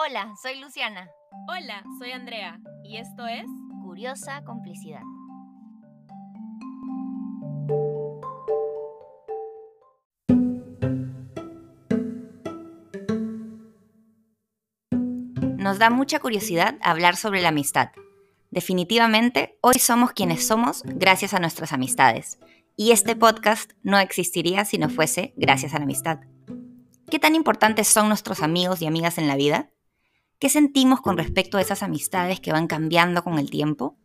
Hola, soy Luciana. Hola, soy Andrea y esto es Curiosa Complicidad. Nos da mucha curiosidad hablar sobre la amistad. Definitivamente, hoy somos quienes somos gracias a nuestras amistades. Y este podcast no existiría si no fuese gracias a la amistad. ¿Qué tan importantes son nuestros amigos y amigas en la vida? ¿Qué sentimos con respecto a esas amistades que van cambiando con el tiempo?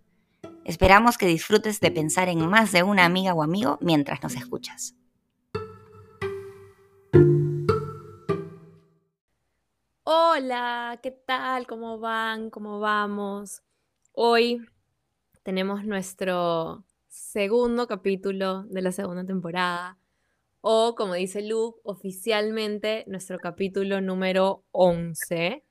Esperamos que disfrutes de pensar en más de una amiga o amigo mientras nos escuchas. Hola, ¿qué tal? ¿Cómo van? ¿Cómo vamos? Hoy tenemos nuestro segundo capítulo de la segunda temporada, o como dice Lu, oficialmente nuestro capítulo número 11.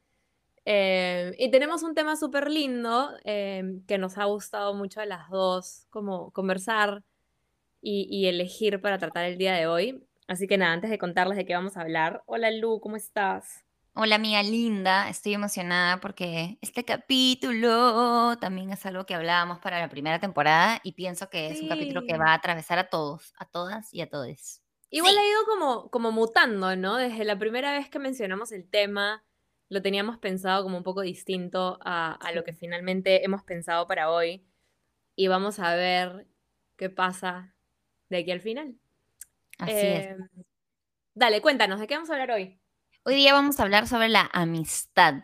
Eh, y tenemos un tema súper lindo eh, que nos ha gustado mucho a las dos, como conversar y, y, elegir para tratar el día de hoy. Así que nada, antes de contarles de qué vamos a hablar, hola Lu, ¿cómo estás? Hola amiga linda, estoy emocionada porque este capítulo también es algo que hablábamos para la primera temporada y pienso que es un capítulo que va a atravesar a todos, a todas y a todos. Igual ha ido como, como mutando, ¿no? Desde la primera vez que mencionamos el tema, lo teníamos pensado como un poco distinto a, a lo que finalmente hemos pensado para hoy. Y vamos a ver qué pasa de aquí al final. Así es. Em, Dale, cuéntanos, ¿de qué vamos a hablar hoy? Hoy día vamos a hablar sobre la amistad.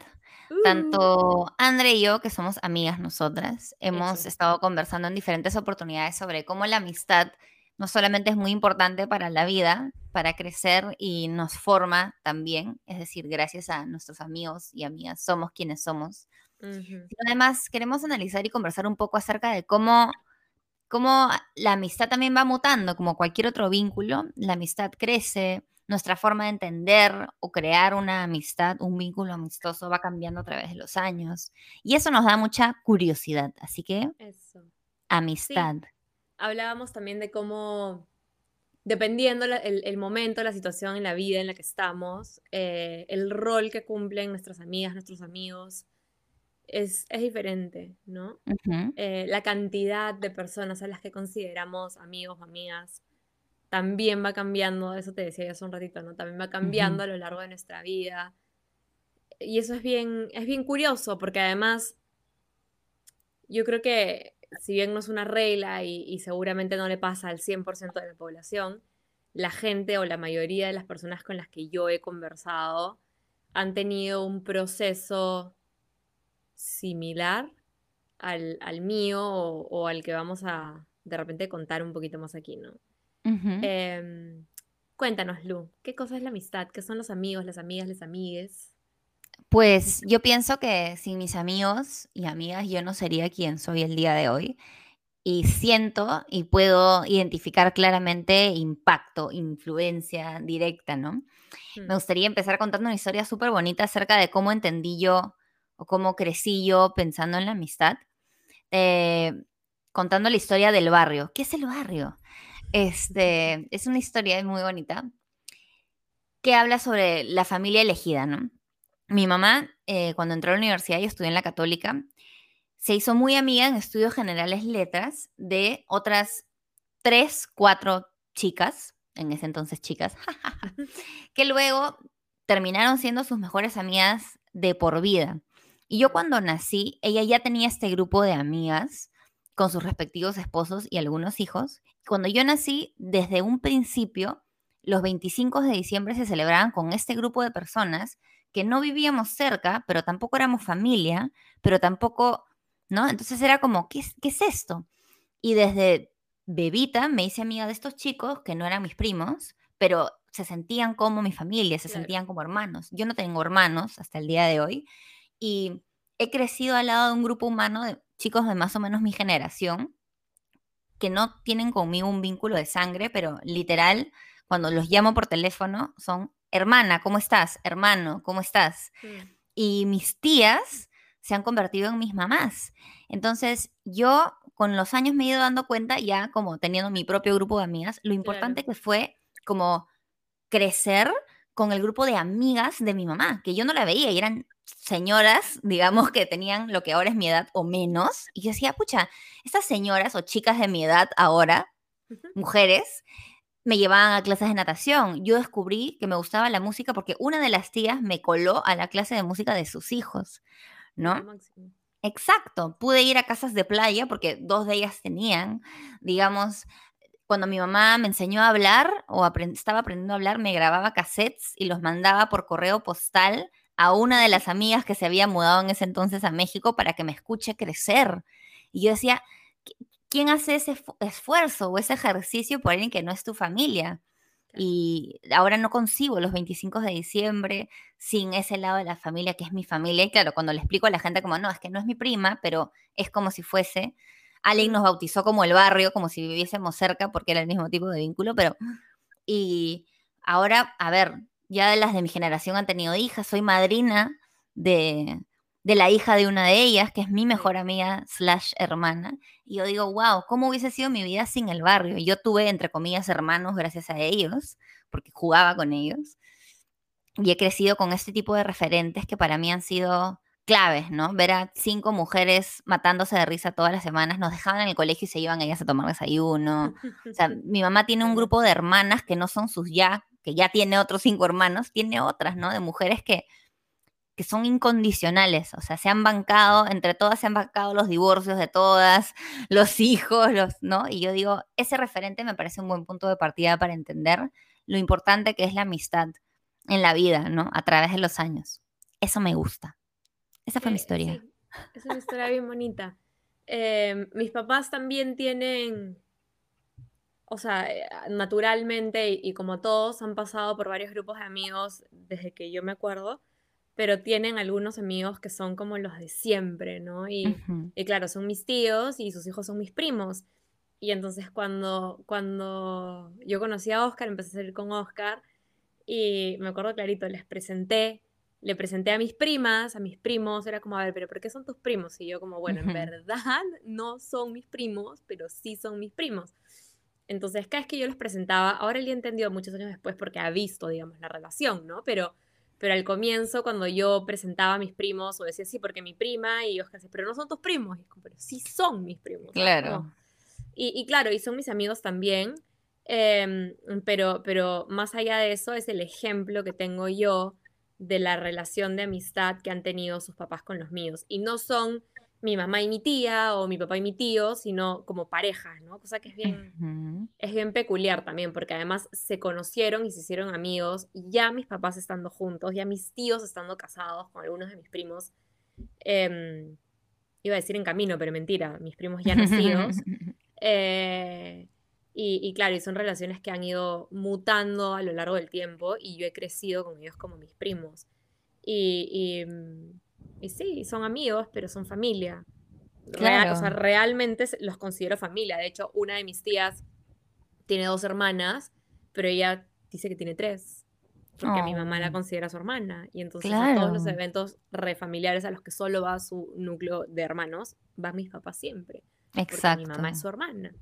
Uh, Tanto Andre y yo, que somos amigas nosotras, hemos Eso. estado conversando en diferentes oportunidades sobre cómo la amistad no solamente es muy importante para la vida, para crecer y nos forma también, es decir, gracias a nuestros amigos y amigas somos quienes somos. ujú, sino Además, queremos analizar y conversar un poco acerca de cómo, cómo la amistad también va mutando, como cualquier otro vínculo, la amistad crece, nuestra forma de entender o crear una amistad, un vínculo amistoso va cambiando a través de los años. Y eso nos da mucha curiosidad. Así que, Eso. amistad. Hablábamos también de cómo, dependiendo la- el, el momento, la situación en la vida en la que estamos, eh, el rol que cumplen nuestras amigas, nuestros amigos, es, es diferente, ¿no? Eh, la cantidad de personas a las que consideramos amigos o amigas también va cambiando, eso te decía yo hace un ratito, ¿no? También va cambiando a lo largo de nuestra vida. Y eso es bien, es bien curioso, porque además yo creo que si bien no es una regla y, y seguramente no le pasa al 100% de la población, la gente o la mayoría de las personas con las que yo he conversado han tenido un proceso similar al, al mío o, o al que vamos a de repente contar un poquito más aquí, ¿no? Em, cuéntanos, Lu, ¿qué cosa es la amistad? ¿Qué son los amigos, las amigas, las amigues? Pues yo pienso que sin mis amigos y amigas yo no sería quien soy el día de hoy. Y siento y puedo identificar claramente impacto, influencia directa, ¿no? Me Mm, gustaría empezar contando una historia súper bonita acerca de cómo entendí yo o cómo crecí yo pensando en la amistad. Eh, contando la historia del barrio. ¿Qué es el barrio? Este, es una historia muy bonita que habla sobre la familia elegida, ¿no? Mi mamá, eh, cuando entró a la universidad y estudió en la católica, se hizo muy amiga en estudios generales letras de otras tres, cuatro chicas, en ese entonces chicas, que luego terminaron siendo sus mejores amigas de por vida. Y yo cuando nací, ella ya tenía este grupo de amigas con sus respectivos esposos y algunos hijos. Cuando yo nací, desde un principio, los 25 de diciembre se celebraban con este grupo de personas que no vivíamos cerca, pero tampoco éramos familia, pero tampoco, ¿no? Entonces era como, ¿qué es, qué es esto? Y desde bebita me hice amiga de estos chicos que no eran mis primos, pero se sentían como mi familia, se Claro. sentían como hermanos. Yo no tengo hermanos hasta el día de hoy y he crecido al lado de un grupo humano de chicos de más o menos mi generación que no tienen conmigo un vínculo de sangre, pero literal, cuando los llamo por teléfono, son hermana, ¿cómo estás? Hermano, ¿cómo estás? Mm, Y mis tías se han convertido en mis mamás. Entonces, yo con los años me he ido dando cuenta, ya como teniendo mi propio grupo de amigas, lo importante que fue como crecer con el grupo de amigas de mi mamá, que yo no la veía y eran señoras, digamos, que tenían lo que ahora es mi edad o menos. Y yo decía, pucha, estas señoras o chicas de mi edad ahora, mujeres, me llevaban a clases de natación. Yo descubrí que me gustaba la música porque una de las tías me coló a la clase de música de sus hijos, ¿no? Exacto, pude ir a casas de playa porque dos de ellas tenían, digamos, cuando mi mamá me enseñó a hablar o estaba aprendiendo a hablar, me grababa cassettes y los mandaba por correo postal a una de las amigas que se había mudado en ese entonces a México para que me escuche crecer. Y yo decía, ¿quién hace ese esfuerzo o ese ejercicio por alguien que no es tu familia? Y ahora no concibo los 25 de diciembre sin ese lado de la familia que es mi familia. Y claro, cuando le explico a la gente como, no, es que no es mi prima, pero es como si fuese, Alguien nos bautizó como el barrio, como si viviésemos cerca, porque era el mismo tipo de vínculo, pero... Y ahora, a ver, ya de las de mi generación han tenido hijas, soy madrina de, de la hija de una de ellas, que es mi mejor amiga slash hermana. Y yo digo, wow, ¿cómo hubiese sido mi vida sin el barrio? Yo tuve, entre comillas, hermanos gracias a ellos, porque jugaba con ellos. Y he crecido con este tipo de referentes que para mí han sido claves, ¿no? Ver a cinco mujeres matándose de risa todas las semanas, nos dejaban en el colegio y se iban ellas a tomar desayuno. O sea, mi mamá tiene un grupo de hermanas que no son sus ya, que ya tiene otros cinco hermanos, tiene otras, ¿no? De mujeres que, que son incondicionales, o sea, se han bancado, entre todas se han bancado los divorcios de todas, los hijos, los, ¿no? Y yo digo, ese referente me parece un buen punto de partida para entender lo importante que es la amistad en la vida, ¿no? A través de los años. Eso me gusta. Esa fue mi eh, historia. Sí, es una historia bien bonita. Em, mis papás también tienen, o sea, eh, naturalmente y, como todos han pasado por varios grupos de amigos desde que yo me acuerdo, pero tienen algunos amigos que son como los de siempre, ¿no? Y, y claro, son mis tíos y sus hijos son mis primos. Y entonces cuando, cuando yo conocí a Oscar, empecé a salir con Oscar y me acuerdo clarito, les presenté le presenté a mis primas, a mis primos, era como, a ver, pero ¿por qué son tus primos? Y yo como, bueno, en verdad no son mis primos, pero sí son mis primos. Entonces, cada vez que yo los presentaba, ahora él ya entendido muchos años después porque ha visto, digamos, la relación, ¿no? Pero, pero al comienzo, cuando yo presentaba a mis primos, o decía, sí, porque mi prima, y Oscar pero no son tus primos. Y como, pero sí son mis primos. Claro. Y, y, claro, y son mis amigos también. Em, pero, pero más allá de eso, es el ejemplo que tengo yo de la relación de amistad que han tenido sus papás con los míos. Y no son mi mamá y mi tía o mi papá y mi tío, sino como parejas, ¿no? Cosa que es bien, es bien peculiar también, porque además se conocieron y se hicieron amigos, ya mis papás estando juntos, ya mis tíos estando casados con algunos de mis primos. Em, iba a decir en camino, pero mentira, mis primos ya nacidos. eh, y, claro, y son relaciones que han ido mutando a lo largo del tiempo y yo he crecido con ellos como mis primos. Y, y, mm, sí, son amigos, pero son familia. o sea, realmente los considero familia. De hecho, una de mis tías tiene dos hermanas, pero ella dice que tiene tres. Porque mi mamá la oh. considera su hermana. Y entonces a todos los eventos refamiliares a los que solo va su núcleo de hermanos, van mis papás siempre. Exacto. mi mamá es su hermana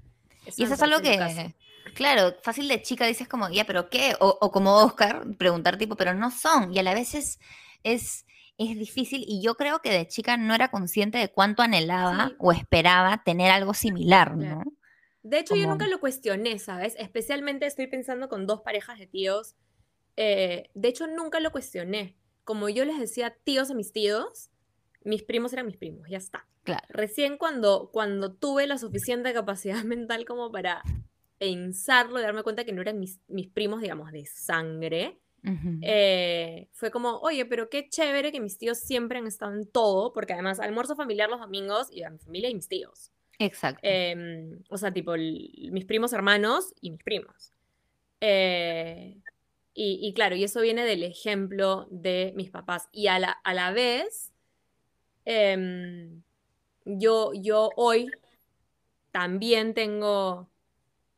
y eso es algo que, claro, fácil de chica dices como, ya, pero ¿qué? O, como Oscar, preguntar tipo, pero no son. Y a la vez es, es, difícil y yo creo que de chica no era consciente de cuánto anhelaba o esperaba tener algo similar, ¿no? De hecho, yo nunca lo cuestioné, ¿sabes? Especialmente estoy pensando con dos parejas de tíos. Eh, de hecho, nunca lo cuestioné. Como yo les decía tíos a mis tíos, mis primos eran mis primos, ya está. Recién cuando, cuando tuve la suficiente capacidad mental como para pensarlo y darme cuenta que no eran mis, primos, digamos, de sangre, eh, fue como, oye, pero qué chévere que mis tíos siempre han estado en todo, porque además almuerzo familiar los domingos y a mi familia y mis tíos. Exacto. Em, o sea, tipo, mis primos hermanos y mis primos. Eh, y, claro, y eso viene del ejemplo de mis papás. Y a la, a la vez, em, yo, yo hoy también tengo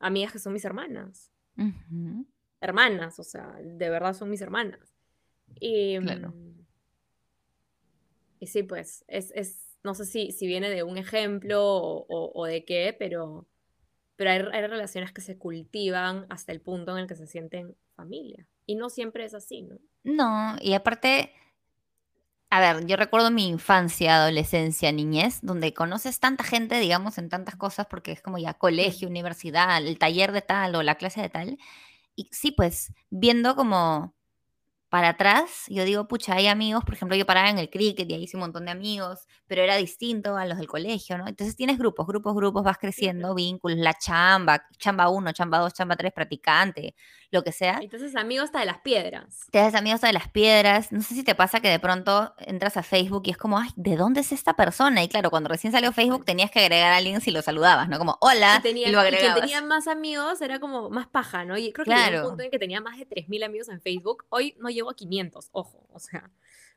amigas que son mis hermanas. Hermanas, o sea, de verdad son mis hermanas. Y, claro. Mm, y sí, pues, es, es no sé si, si, viene de un ejemplo o, de qué, pero, pero hay, hay relaciones que se cultivan hasta el punto en el que se sienten familia. Y no siempre es así, ¿no? No, y aparte, a ver, yo recuerdo mi infancia, adolescencia, niñez, donde conoces tanta gente, digamos, en tantas cosas, porque es como ya colegio, universidad, el taller de tal o la clase de tal. Y sí, pues viendo como para atrás, yo digo, pucha, hay amigos, por ejemplo, yo paraba en el cricket y ahí hice un montón de amigos, pero era distinto a los del colegio, ¿no? Entonces tienes grupos, grupos, grupos, vas creciendo, vínculos, la chamba, chamba 1, chamba 2, chamba 3, practicante, lo que sea. Entonces, amigos hasta de las piedras. Te haces amigos de las piedras. No sé si te pasa que de pronto entras a Facebook y es como, ay, ¿de dónde es esta persona? Y claro, cuando recién salió Facebook tenías que agregar a alguien si lo saludabas, ¿no? Como, hola, Y, tenía, y lo y quien agregabas. tenía más amigos era como más paja, ¿no? Y creo que Claro. un punto en que tenía más de 3.000 amigos en Facebook. Hoy no llego a 500, ojo, o sea,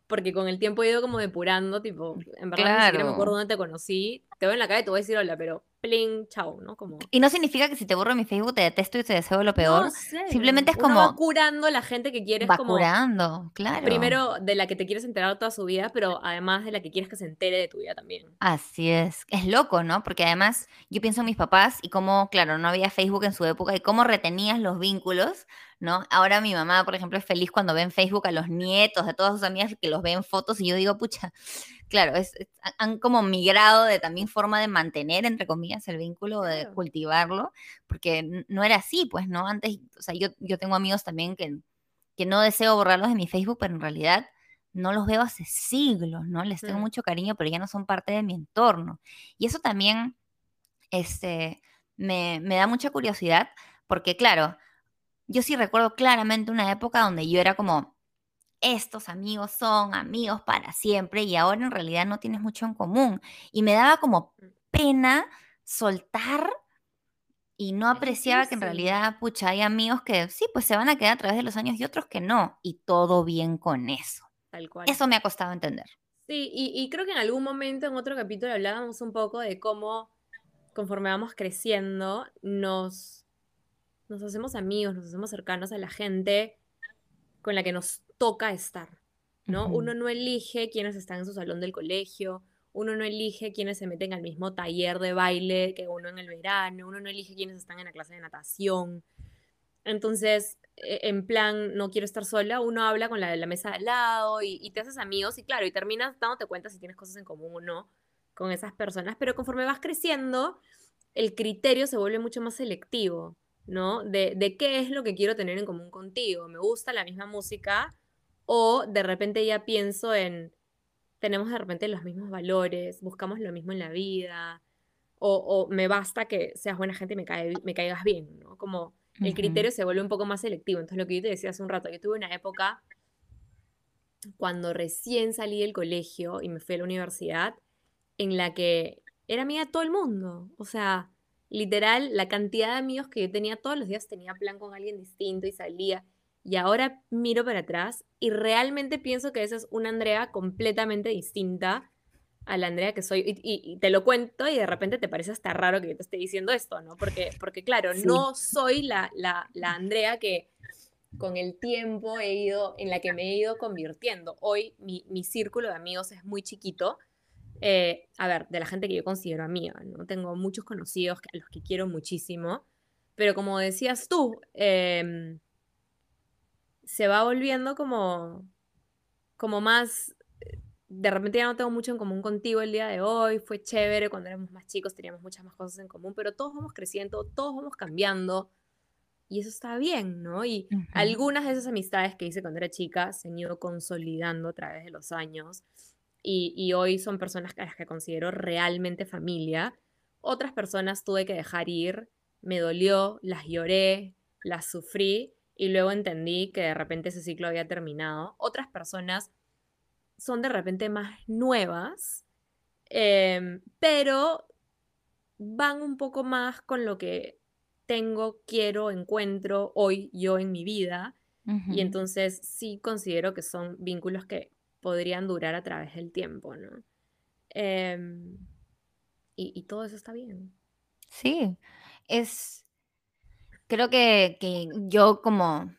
porque con el tiempo he ido como depurando, tipo, en verdad ni siquiera me Claro. acuerdo dónde te conocí. Te veo en la calle y te voy a decir hola, pero pling, chau, ¿no? Como... Y no significa que si te borro mi Facebook te detesto y te deseo lo peor. No sé, simplemente es uno como- va curando la gente que quieres Va como... curando, claro. Primero de la que te quieres enterar toda su vida, pero además de la que quieres que se entere de tu vida también. Así es. Es loco, ¿no? Porque además yo pienso en mis papás y cómo, claro, no había Facebook en su época y cómo retenías los vínculos, ¿no? Ahora mi mamá, por ejemplo, es feliz cuando ve en Facebook a los nietos de todas sus amigas que los ve en fotos y yo digo, pucha, claro, es, es- han como migrado de también forma de mantener, entre comillas, el vínculo, de cultivarlo, porque no era así, pues, ¿no? Antes, o sea, yo, yo tengo amigos también que, que no deseo borrarlos de mi Facebook, pero en realidad no los veo hace siglos, ¿no? Les tengo Mm. mucho cariño, pero ya no son parte de mi entorno. Y eso también este, me, me da mucha curiosidad, porque claro, yo sí recuerdo claramente una época donde yo era como, estos amigos son amigos para siempre y ahora en realidad no tienes mucho en común. Y me daba como Mm. pena soltar y no apreciaba que en realidad, pucha, hay amigos que sí, pues se van a quedar a través de los años y otros que no. Y todo bien con eso. Tal cual. Eso me ha costado entender. Sí, y, y creo que en algún momento en otro capítulo hablábamos un poco de cómo conforme vamos creciendo nos, nos hacemos amigos, nos hacemos cercanos a la gente con la que nos toca estar, ¿no? Uno no elige quiénes están en su salón del colegio, uno no elige quiénes se meten al mismo taller de baile que uno en el verano, uno no elige quiénes están en la clase de natación. Entonces, e- en plan, no quiero estar sola, uno habla con la de la mesa de al lado y, y te haces amigos y claro, y terminas dándote cuenta si tienes cosas en común o no con esas personas, pero conforme vas creciendo, el criterio se vuelve mucho más selectivo, ¿no? De, de qué es lo que quiero tener en común contigo. ¿Me gusta la misma música? O de repente ya pienso en, tenemos de repente los mismos valores, buscamos lo mismo en la vida, o, o me basta que seas buena gente y me, cae- me caigas bien, ¿no? Como el criterio se vuelve un poco más selectivo. Entonces, lo que yo te decía hace un rato, yo tuve una época cuando recién salí del colegio y me fui a la universidad, en la que era amiga de todo el mundo. O sea, literal, la cantidad de amigos que yo tenía todos los días tenía plan con alguien distinto y salía. Y ahora miro para atrás y realmente pienso que esa es una Andrea completamente distinta a la Andrea que soy. Y, y- y te lo cuento y de repente te parece hasta raro que yo te esté diciendo esto, ¿no? Porque, porque claro, Sí. no soy la, la, la Andrea que con el tiempo he ido, en la que me he ido convirtiendo. Hoy mi, mi círculo de amigos es muy chiquito. Eh, a ver, de la gente que yo considero amiga, ¿no? Tengo muchos conocidos a los que quiero muchísimo, pero como decías tú, em, se va volviendo como, como más, eh, de repente ya no tengo mucho en común contigo el día de hoy, fue chévere cuando éramos más chicos, teníamos muchas más cosas en común, pero todos vamos creciendo, todos vamos cambiando, y eso está bien, ¿no? Y algunas de esas amistades que hice cuando era chica se han ido consolidando a través de los años y, y hoy son personas a las que considero realmente familia. Otras personas tuve que dejar ir, me dolió, las lloré, las sufrí y luego entendí que de repente ese ciclo había terminado. Otras personas son de repente más nuevas, em, pero van un poco más con lo que tengo, quiero, encuentro hoy yo en mi vida. Y entonces sí considero que son vínculos que podrían durar a través del tiempo, ¿no? Em, y, y todo eso está bien. Sí, es, creo que, que yo como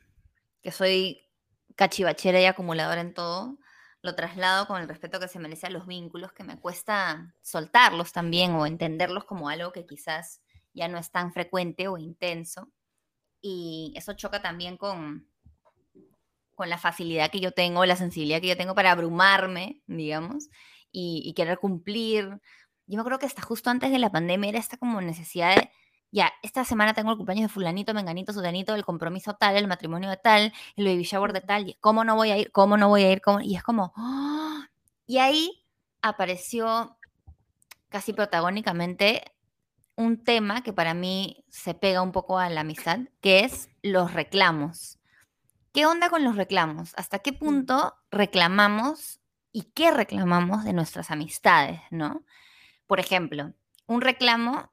que soy cachivachera y acumuladora en todo, lo traslado con el respeto que se merece a los vínculos, que me cuesta soltarlos también o entenderlos como algo que quizás ya no es tan frecuente o intenso. Y eso choca también con, con la facilidad que yo tengo, la sensibilidad que yo tengo para abrumarme, digamos, y, y querer cumplir. Yo me acuerdo que hasta justo antes de la pandemia era esta como necesidad de ya, esta semana tengo el cumpleaños de fulanito, menganito, sudanito, el compromiso tal, el matrimonio de tal, el baby shower de tal, y ¿cómo no voy a ir? ¿Cómo no voy a ir? ¿Cómo? Y es como, ¡ah! y ahí apareció casi protagónicamente un tema que para mí se pega un poco a la amistad, que es los reclamos. ¿Qué onda con los reclamos? ¿Hasta qué punto reclamamos y qué reclamamos de nuestras amistades, no? Por ejemplo, un reclamo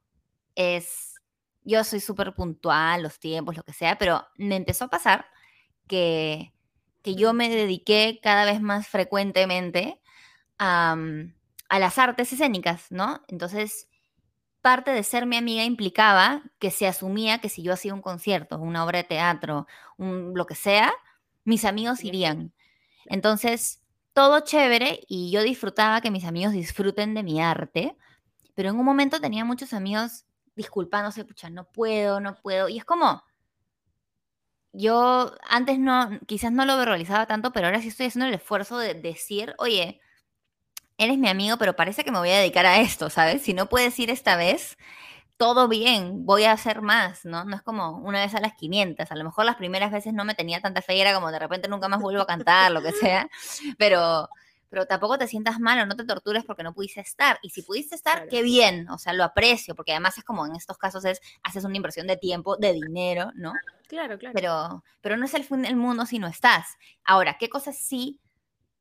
es yo soy súper puntual, los tiempos, lo que sea, pero me empezó a pasar que, que yo me dediqué cada vez más frecuentemente a, a las artes escénicas, ¿no? Entonces, parte de ser mi amiga implicaba que se asumía que si yo hacía un concierto, una obra de teatro, un, lo que sea, mis amigos irían. Entonces, todo chévere y yo disfrutaba que mis amigos disfruten de mi arte, pero en un momento tenía muchos amigos disculpándose, pucha, no puedo, no puedo. Y es como, yo antes no, quizás no lo verbalizaba tanto, pero ahora sí estoy haciendo el esfuerzo de decir, oye, eres mi amigo, pero parece que me voy a dedicar a esto, ¿sabes? Si no puedes ir esta vez, todo bien, voy a hacer más, ¿no? No es como una vez a las 500. A lo mejor las primeras veces no me tenía tanta fe y era como de repente nunca más vuelvo a cantar, lo que sea, pero pero tampoco te sientas mal o no te tortures porque no pudiste estar. Y si pudiste estar, qué bien, o sea, lo aprecio, porque además es como en estos casos es, haces una inversión de tiempo, de dinero, ¿no? Claro, claro. Pero, pero no es el fin del mundo si no estás. Ahora, ¿qué cosas sí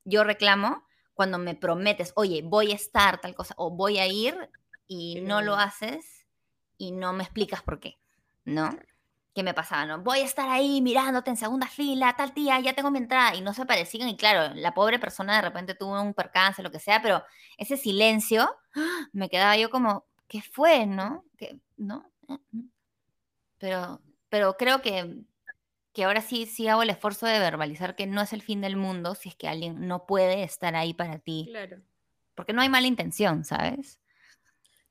yo reclamo cuando me prometes, oye, voy a estar tal cosa, o voy a ir y no lo haces y no me explicas por qué, ¿no? Que me pasaba, ¿no? Voy a estar ahí mirándote en segunda fila, tal tía, ya tengo mi entrada, y no se parecían, y claro, la pobre persona de repente tuvo un percance, lo que sea, pero ese silencio, me quedaba yo como, ¿qué fue, no? ¿Qué, ¿No? Pero, pero creo que, que ahora sí, sí hago el esfuerzo de verbalizar que no es el fin del mundo si es que alguien no puede estar ahí para ti. Claro. Porque no hay mala intención, ¿sabes?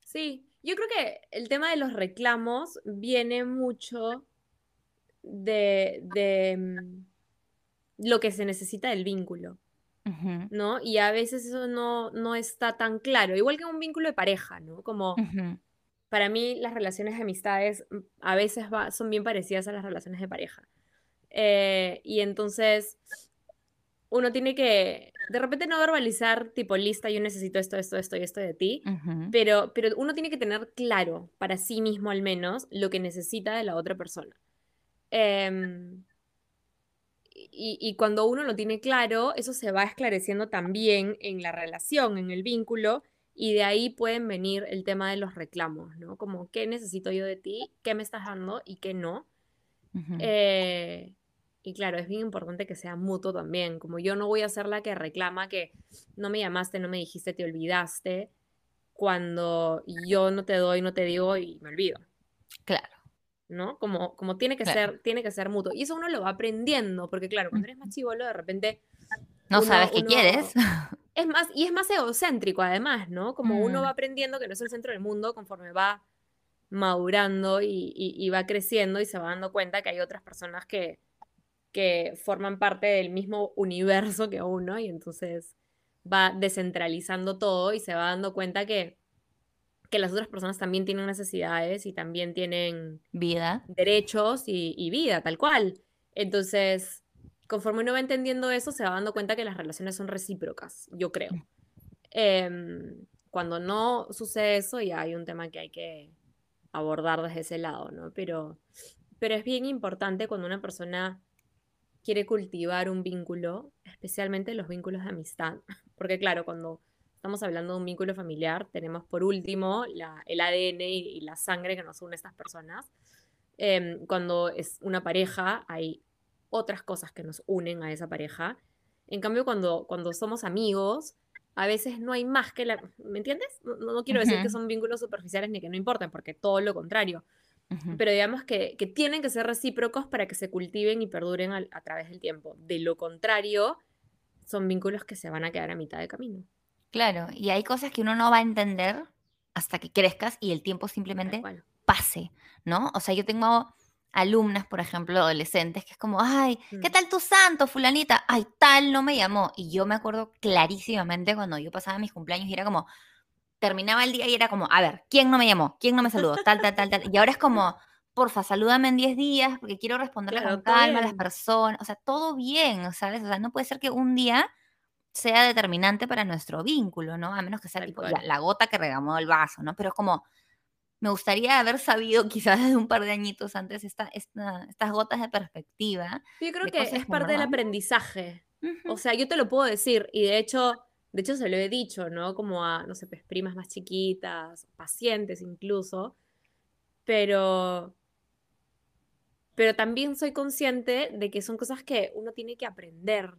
Sí, yo creo que el tema de los reclamos viene mucho de, mm, lo que se necesita del vínculo. ¿No? Y a veces eso no, no, está tan claro. Igual que un vínculo de pareja, ¿no? Como para mí las relaciones de amistades mm, a veces son bien parecidas a las relaciones de pareja. Eh, y entonces uno tiene que, de repente no verbalizar tipo lista, yo necesito esto, esto, esto y esto de ti, pero, pero uno tiene que tener claro para sí mismo al menos lo que necesita de la otra persona. Em, y, cuando uno lo tiene claro, eso se va esclareciendo también en la relación, en el vínculo, y de ahí pueden venir el tema de los reclamos, ¿no? Como, ¿qué necesito yo de ti? ¿Qué me estás dando y qué no? Eh, y claro, es bien importante que sea mutuo también, como yo no voy a ser la que reclama que no me llamaste, no me dijiste, te olvidaste, cuando yo no te doy, no te digo y me olvido. Claro. ¿No? Como, como tiene que ser, tiene que ser mutuo. Y eso uno lo va aprendiendo, porque claro, cuando eres más chivolo, de repente. No sabes qué quieres. Es más, y es más egocéntrico, además, ¿no? Como uno mm. va aprendiendo que no es el centro del mundo conforme va madurando y, va creciendo y se va dando cuenta que hay otras personas que, que forman parte del mismo universo que uno, y entonces va descentralizando todo y se va dando cuenta que que las otras personas también tienen necesidades y también tienen vida, derechos y, vida, tal cual. Entonces, conforme uno va entendiendo eso, se va dando cuenta que las relaciones son recíprocas, yo creo. Mm. Em, cuando no sucede eso, ya hay un tema que hay que abordar desde ese lado, ¿no? Pero, pero es bien importante cuando una persona quiere cultivar un vínculo, especialmente los vínculos de amistad, porque claro, cuando estamos hablando de un vínculo familiar, tenemos por último el ADN y, la sangre que nos une a estas personas. Em, cuando es una pareja, hay otras cosas que nos unen a esa pareja. En cambio, cuando, cuando somos amigos, a veces no hay más que la... ¿Me entiendes? No, quiero decir que son vínculos superficiales ni que no importen, porque todo lo contrario. Pero digamos que, que, tienen que ser recíprocos para que se cultiven y perduren a través del tiempo. De lo contrario, son vínculos que se van a quedar a mitad de camino. Claro, y hay cosas que uno no va a entender hasta que crezcas y el tiempo simplemente pase, ¿no? O sea, yo tengo alumnas, por ejemplo, adolescentes, que es como, ay, ¿qué Mm. tal tu santo, fulanita? Ay, tal no me llamó. Y yo me acuerdo clarísimamente cuando yo pasaba mis cumpleaños y era como, terminaba el día y era como, a ver, ¿quién no me llamó? ¿Quién no me saludó? Tal, tal, tal, tal. Y ahora es como, porfa, salúdame en 10 días porque quiero responderle Claro, con calma a las personas. O sea, todo bien, ¿sabes? O sea, no puede ser que un día sea determinante para nuestro vínculo, ¿no? A menos que sea tipo cual. la gota que regamó el vaso, ¿no? Pero es como, me gustaría haber sabido quizás desde un par de añitos antes esta, esta- estas gotas de perspectiva. Yo creo que es parte del aprendizaje. O ujú, sea, yo te lo puedo decir y de hecho, de hecho se lo he dicho, ¿no? Como a, no sé, pues primas más chiquitas, pacientes incluso, pero, pero también soy consciente de que son cosas que uno tiene que aprender,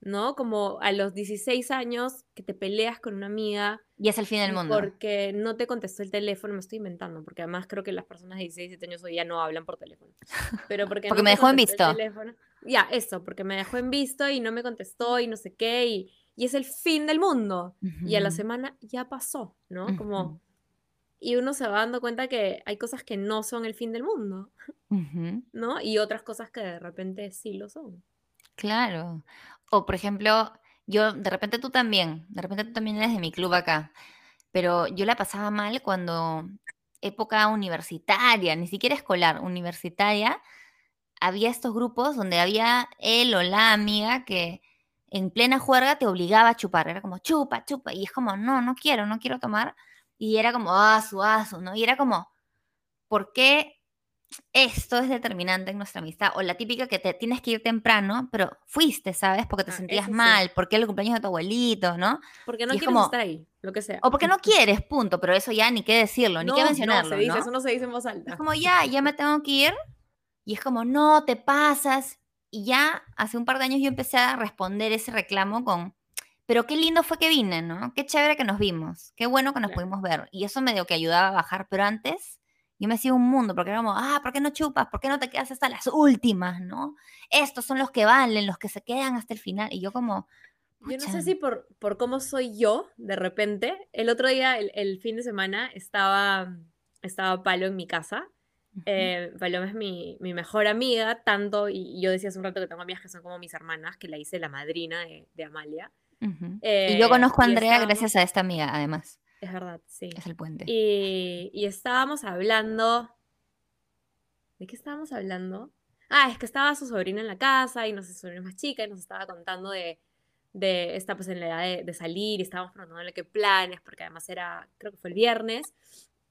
¿no? Como a los 16 años que te peleas con una amiga Y es el fin del mundo. porque no te contestó el teléfono, me estoy inventando, porque además creo que las personas de 16, 17 años hoy ya no hablan por teléfono. Pero porque, Porque no me dejó en visto. Ya, eso, porque me dejó en visto y no me contestó y no sé qué, y, y es el fin del mundo. Y a la semana ya pasó, ¿no? Como, y uno se va dando cuenta que hay cosas que no son el fin del mundo. ¿no? Y otras cosas que de repente sí lo son. Claro. O por ejemplo, yo, de repente tú también, de repente tú también eres de mi club acá, pero yo la pasaba mal cuando época universitaria, ni siquiera escolar, universitaria, había estos grupos donde había él o la amiga que en plena juerga te obligaba a chupar, era como chupa, chupa, y es como, no, no quiero, no quiero tomar, y era como, ah, su, ah, ¿no? Y era como, ¿por qué esto es determinante en nuestra amistad. O la típica que te tienes que ir temprano, pero fuiste, ¿sabes? Porque te Ah, sentías sí. mal, porque el cumpleaños de tu abuelito, ¿no? Porque no es quieres como, estar ahí, lo que sea. o porque no quieres, punto, pero eso ya ni qué decirlo, ni qué No, no, mencionarlo, se dice, ¿no? eso no se dice en voz Es alta. como, ya, ya me tengo que ir. Y es como, no, te pasas. Y ya hace un par de años yo empecé a responder ese reclamo con, pero qué lindo fue que vine, ¿no? Qué chévere que nos vimos, qué bueno que nos Claro. pudimos ver. Y eso medio que ayudaba a bajar, pero antes yo me hacía un mundo, porque era como, ah, ¿por qué no chupas? ¿Por qué no te quedas hasta las últimas, no? Estos son los que valen, los que se quedan hasta el final. Y yo como, Yo no sé si por, por cómo soy yo, de repente, el otro día, el, el fin de semana, estaba, estaba Palo en mi casa. Eh, Paloma es mi, mi mejor amiga, tanto, y, yo decía hace un rato que tengo amigas que son como mis hermanas, que la hice la madrina de, de Amalia. ujú. Y yo Eh, conozco a Andrea estábamos, gracias a esta amiga, además. Es verdad, sí. Es el puente. Y, y estábamos hablando, ¿de qué estábamos hablando? Ah, es que estaba su sobrina en la casa y su sobrina es más chica y nos estaba contando de, de está pues en la edad de, de salir y estábamos preguntándole qué planes, porque además era, creo que fue el viernes,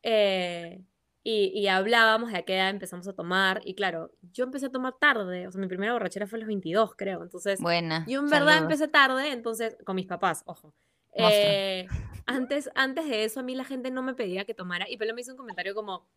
eh, y, y hablábamos de a qué edad empezamos a tomar, y claro, yo empecé a tomar tarde, o sea, mi primera borrachera fue a los 22, creo, entonces, Buena, yo en verdad saludos. empecé tarde, entonces, con mis papás, ojo. Eh, antes, antes de eso, a mí la gente no me pedía que tomara, y Pelo me hizo un comentario como,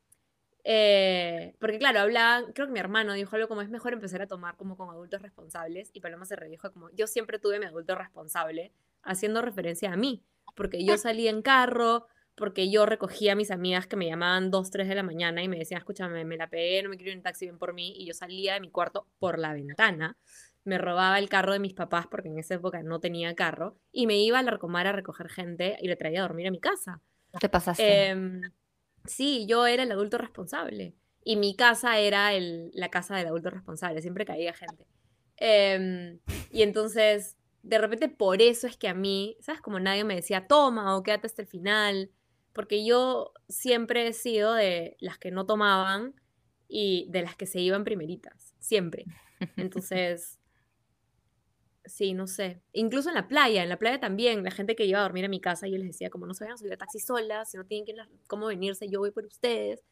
eh, porque claro, hablaban, creo que mi hermano dijo algo como es mejor empezar a tomar como con adultos responsables y Paloma se redijo como yo siempre tuve mi adulto responsable, haciendo referencia a mí, porque yo salía en carro, porque yo recogía a mis amigas que me llamaban 2, 3 de la mañana y me decían, escúchame, me la pegué, no me quiero ir en taxi, ven por mí, y yo salía de mi cuarto por la ventana, me robaba el carro de mis papás porque en esa época no tenía carro, y me iba a Larcomar a recoger gente y le traía a dormir a mi casa. Te pasaste. Em, sí, yo era el adulto responsable. Y mi casa era el- la casa del adulto responsable, siempre caía gente. Em, y entonces, de repente por eso es que a mí, ¿sabes? Como nadie me decía, toma o quédate hasta el final, porque yo siempre he sido de las que no tomaban y de las que se iban primeritas, siempre. Entonces, sí, no sé. Incluso en la playa, en la playa también, la gente que iba a dormir a mi casa, yo les decía, como no se vayan a subir a taxi solas, si no tienen que, cómo venirse, yo voy por ustedes.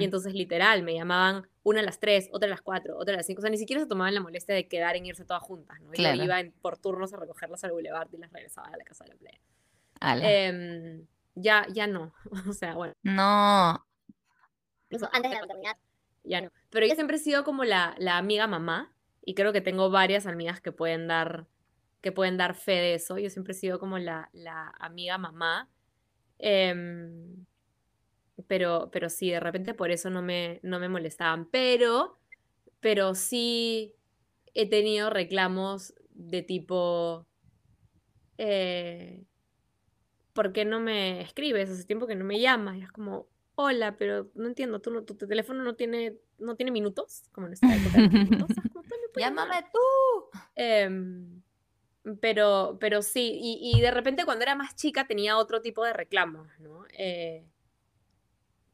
Y entonces, literal, me llamaban una a las 3, otra a las 4, otra a las 5. O sea, ni siquiera se tomaban la molestia de quedar en irse todas juntas, ¿no? Claro. Yo iba en- por turnos a recogerlas al boulevard y las regresaba a la casa de la playa. Em, ya, ya no. O sea, bueno, no, incluso antes de la maternidad, ya no. Pero yo siempre he sido como la, la amiga mamá y creo que tengo varias amigas que pueden dar, que pueden dar fe de eso. Yo siempre he sido como la, la amiga mamá. Em, pero, pero sí, de repente por eso no me, no me molestaban. Pero, pero sí he tenido reclamos de tipo, eh, ¿por qué no me escribes? Hace tiempo que no me llamas. Y es como, hola, pero no entiendo, ¿tú, no- tu, tu teléfono no tiene, no tiene minutos, como en esta época. de minutos, Llámame tú. Em, pero, pero sí, y, y de repente cuando era más chica tenía otro tipo de reclamos, ¿no? Eh,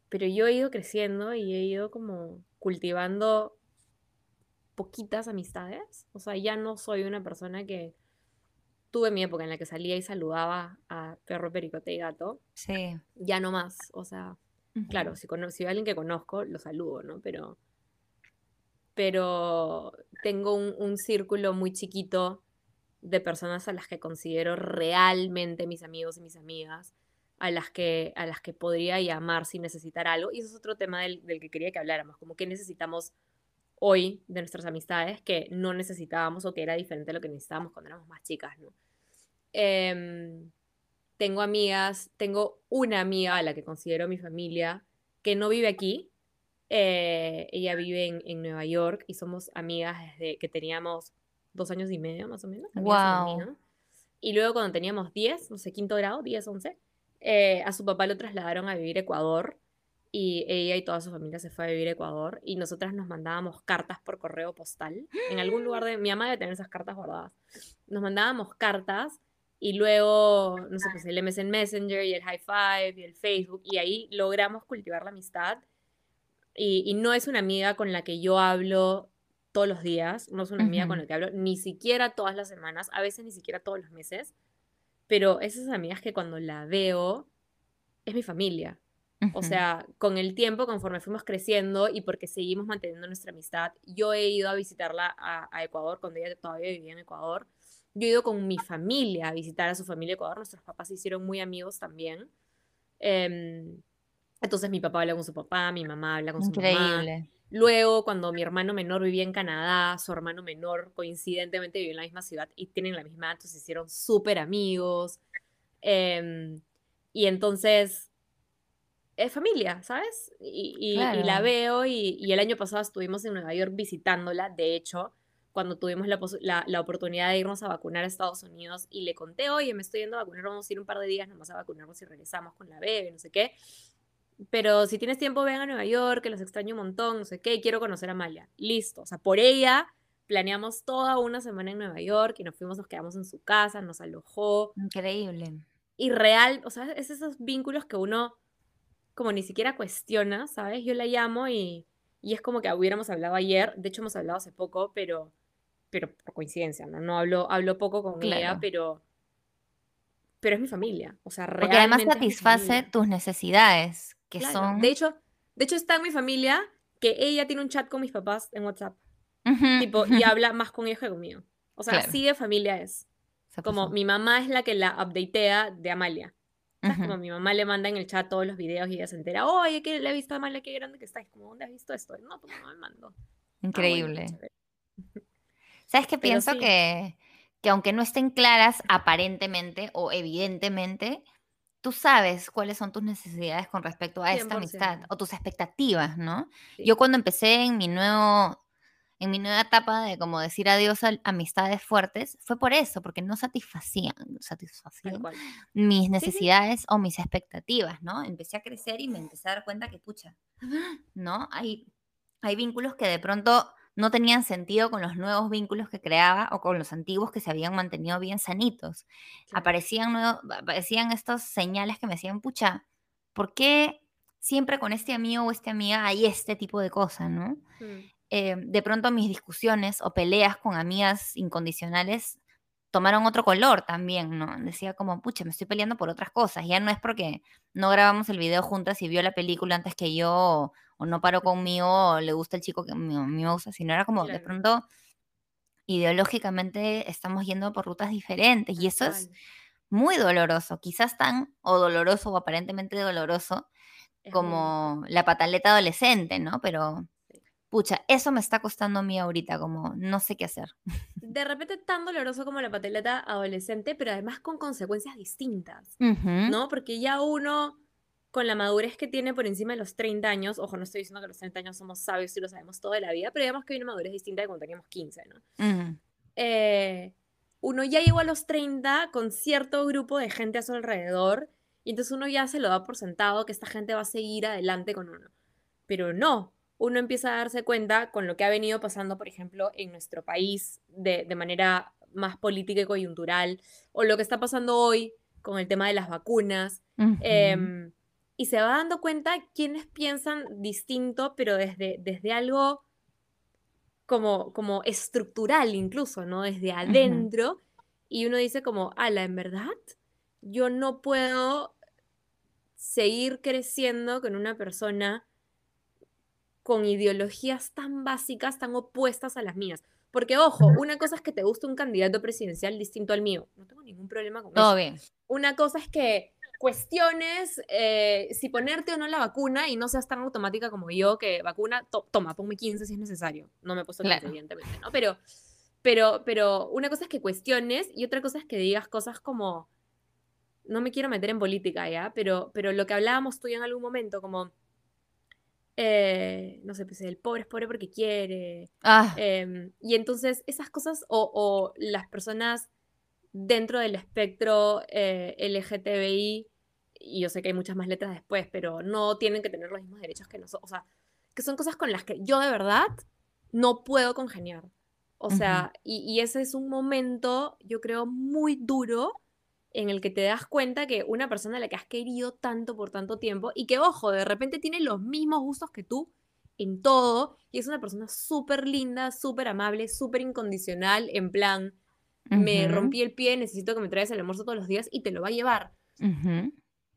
pero yo he ido creciendo y he ido como cultivando poquitas amistades. O sea, ya no soy una persona que tuve mi época en la que salía y saludaba a perro, pericote y gato. Sí. Ya no más. O sea, claro, si, si veo a alguien que conozco, lo saludo, ¿no? Pero, pero tengo un, círculo muy chiquito de personas a las que considero realmente mis amigos y mis amigas, a las que, a las que podría llamar sin necesitar algo. Y eso es otro tema del, del que quería que habláramos, como que necesitamos hoy de nuestras amistades que no necesitábamos o que era diferente a lo que necesitábamos cuando éramos más chicas, ¿no? Em, tengo amigas, tengo una amiga a la que considero mi familia, que no vive aquí. Eh, ella vive en, en Nueva York y somos amigas desde que teníamos dos años y medio, más o menos. mía. Y luego cuando teníamos 10, no sé, quinto grado, 10, 11, eh, a su papá lo trasladaron a vivir a Ecuador y ella y toda su familia se fue a vivir a Ecuador y nosotras nos mandábamos cartas por correo postal. En algún lugar de... Mi mamá debe tener esas cartas guardadas. Nos mandábamos cartas y luego, no sé, pues el MSN Messenger y el High Five y el Facebook y ahí logramos cultivar la amistad. Y, y no es una amiga con la que yo hablo todos los días, no es una amiga con Ujú. la que hablo ni siquiera todas las semanas, a veces ni siquiera todos los meses, pero esas amigas que cuando la veo es mi familia. O sea, con el tiempo, conforme fuimos creciendo y porque seguimos manteniendo nuestra amistad, yo he ido a visitarla a, a Ecuador cuando ella todavía vivía en Ecuador. Yo he ido con mi familia a visitar a su familia en Ecuador. Nuestros papás se hicieron muy amigos también. Em, entonces mi papá habla con su papá, mi mamá habla con su mamá. Increíble. Luego, cuando mi hermano menor vivía en Canadá, su hermano menor coincidentemente vivió en la misma ciudad y tienen la misma edad, entonces se hicieron súper amigos. Em, y entonces es familia, ¿sabes? Y, y- y la Claro. veo y, y el año pasado estuvimos en Nueva York visitándola, de hecho, cuando tuvimos la, la- la oportunidad de irnos a vacunar a Estados Unidos y le conté, oye, me estoy yendo a vacunar, vamos a ir un par de días nomás a vacunarnos y regresamos con la bebé, no sé qué. Pero si tienes tiempo, ven a Nueva York, que los extraño un montón, no sé qué, quiero conocer a Amalia. Listo, o sea, por ella planeamos toda una semana en Nueva York y nos fuimos, nos quedamos en su casa, nos alojó, Increíble. y real, o sea, es esos vínculos que uno como ni siquiera cuestiona, ¿sabes? Yo la llamo y, y es como que hubiéramos hablado ayer, de hecho hemos hablado hace poco, pero, pero por coincidencia, ¿no? No hablo, hablo poco con ella, Claro. pero, pero es mi familia, o sea, Porque además realmente es mi satisface tus necesidades, que Claro, son... De hecho, de hecho está en mi familia que ella tiene un chat con mis papás en WhatsApp, tipo, y habla más con ellos que conmigo. O sea, Claro. así de familia es. Se Como pasó. mi mamá es la que la updatea de Amalia. ¿Sabes? Ujú. Como mi mamá le manda en el chat todos los videos y ella se entera, oye, que le he visto a Amalia, qué grande que está. Es como, ¿dónde has visto esto? No, pues no me mando. "Ah, bueno, Increíble. chévere". ¿Sabes qué pienso? sí. Que, que aunque no estén claras aparentemente o evidentemente, tú sabes cuáles son tus necesidades con respecto a esta amistad 100%. o tus expectativas, ¿no? Sí. Yo cuando empecé en mi nuevo en mi nueva etapa de como decir adiós a amistades fuertes, fue por eso, porque no satisfacían, satisfacían mis sí. necesidades o mis expectativas, ¿no? Empecé a crecer y me empecé a dar cuenta que, pucha, ¿no? Hay, hay vínculos que de pronto no tenían sentido con los nuevos vínculos que creaba o con los antiguos que se habían mantenido bien sanitos. Aparecían, nuevo- aparecían estos señales que me decían, pucha, ¿por qué siempre con este amigo o esta amiga hay este tipo de cosas, ¿no? Mm, eh, de pronto mis discusiones o peleas con amigas incondicionales tomaron otro color también, ¿no? Decía como, pucha, me estoy peleando por otras cosas. Ya no es porque no grabamos el video juntas y vio la película antes que yo, o, no paró conmigo, o le gusta el chico que a mí, me gusta, sino era como, de pronto, ideológicamente estamos yendo por rutas diferentes. Y eso es muy doloroso, quizás tan o doloroso o aparentemente doloroso Es muy como la pataleta adolescente, ¿no? Pero. Pucha, eso me está costando a mí ahorita, como no sé qué hacer. De repente tan doloroso como la pateleta adolescente, pero además con consecuencias distintas, ¿no? Porque ya uno, con la madurez que tiene por encima de los 30 años, ojo, no estoy diciendo que los 30 años somos sabios y lo sabemos todo de la vida, pero digamos que hay una madurez distinta de cuando teníamos 15, ¿no? ujú, eh, uno ya llegó a los 30 con cierto grupo de gente a su alrededor Y entonces uno ya se lo da por sentado que esta gente va a seguir adelante con uno. Pero no, uno empieza a darse cuenta con lo que ha venido pasando, por ejemplo, en nuestro país de, manera más política y coyuntural, o lo que está pasando hoy con el tema de las vacunas. Em, y se va dando cuenta quienes piensan distinto, pero desde, desde algo como, como estructural incluso, ¿no? Desde adentro. Y uno dice como, ala, en verdad, yo no puedo seguir creciendo con una persona con ideologías tan básicas, tan opuestas a las mías. Porque, ojo, una cosa es que te guste un candidato presidencial distinto al mío. No tengo ningún problema con Todo eso. bien. Una cosa es que cuestiones eh, si ponerte o no la vacuna y no seas tan automática como yo, que vacuna, toma, ponme 15 si es necesario. No me he puesto 15, evidentemente, ¿no? Pero, pero, pero una cosa es que cuestiones y otra cosa es que digas cosas como, no me quiero meter en política ya, pero, pero lo que hablábamos tú en algún momento, como eh, no sé, pues el pobre es pobre porque quiere. Ah. Em, y entonces esas cosas, o, las personas dentro del espectro eh, LGTBI, y yo sé que hay muchas más letras después, pero no tienen que tener los mismos derechos que nosotros. O sea, que son cosas con las que yo de verdad no puedo congeniar. O sea, y, y, ese es un momento, yo creo, muy duro en el que te das cuenta que una persona a la que has querido tanto por tanto tiempo y que, ojo, de repente tiene los mismos gustos que tú en todo y es una persona súper linda, súper amable, súper incondicional, en plan, me rompí el pie, necesito que me traigas el almuerzo todos los días y te lo va a llevar.